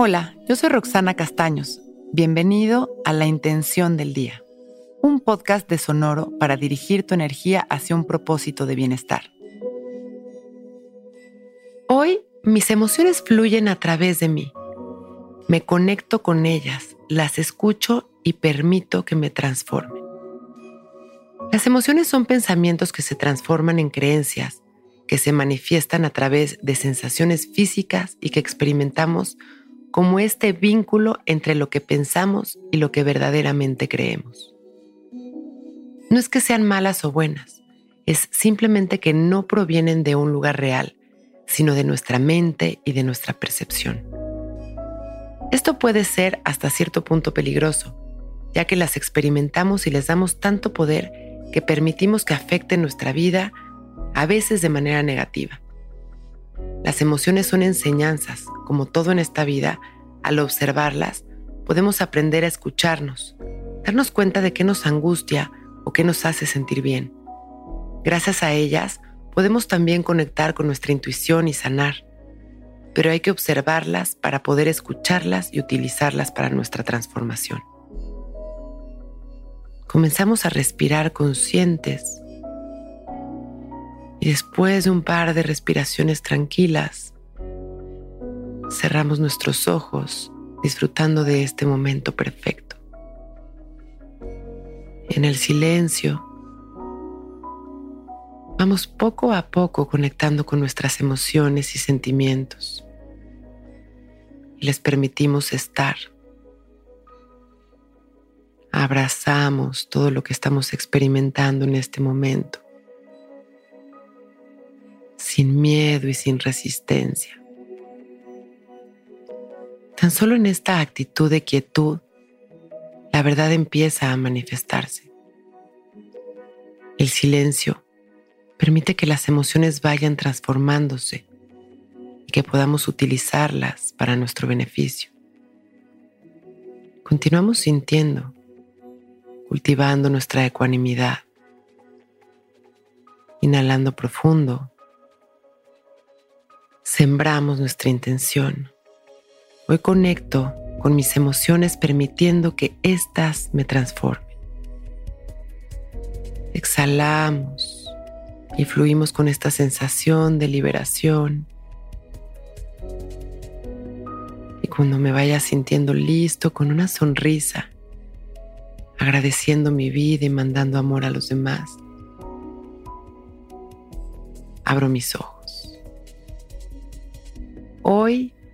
Hola, yo soy Roxana Castaños. Bienvenido a La Intención del Día, un podcast de Sonoro para dirigir tu energía hacia un propósito de bienestar. Hoy mis emociones fluyen a través de mí. Me conecto con ellas, las escucho y permito que me transformen. Las emociones son pensamientos que se transforman en creencias, que se manifiestan a través de sensaciones físicas y que experimentamos como este vínculo entre lo que pensamos y lo que verdaderamente creemos. No es que sean malas o buenas, es simplemente que no provienen de un lugar real, sino de nuestra mente y de nuestra percepción. Esto puede ser hasta cierto punto peligroso, ya que las experimentamos y les damos tanto poder que permitimos que afecten nuestra vida, a veces de manera negativa. Las emociones son enseñanzas, como todo en esta vida, al observarlas, podemos aprender a escucharnos, darnos cuenta de qué nos angustia o qué nos hace sentir bien. Gracias a ellas, podemos también conectar con nuestra intuición y sanar, pero hay que observarlas para poder escucharlas y utilizarlas para nuestra transformación. Comenzamos a respirar conscientes y después de un par de respiraciones tranquilas, cerramos nuestros ojos disfrutando de este momento perfecto. En el silencio, vamos poco a poco conectando con nuestras emociones y sentimientos les permitimos estar. Abrazamos todo lo que estamos experimentando en este momento, sin miedo y sin resistencia. Tan solo en esta actitud de quietud, la verdad empieza a manifestarse. El silencio permite que las emociones vayan transformándose y que podamos utilizarlas para nuestro beneficio. Continuamos sintiendo, cultivando nuestra ecuanimidad, inhalando profundo, sembramos nuestra intención Hoy conecto con mis emociones permitiendo que éstas me transformen. Exhalamos y fluimos con esta sensación de liberación. Y cuando me vaya sintiendo listo con una sonrisa, agradeciendo mi vida y mandando amor a los demás, abro mis ojos. Hoy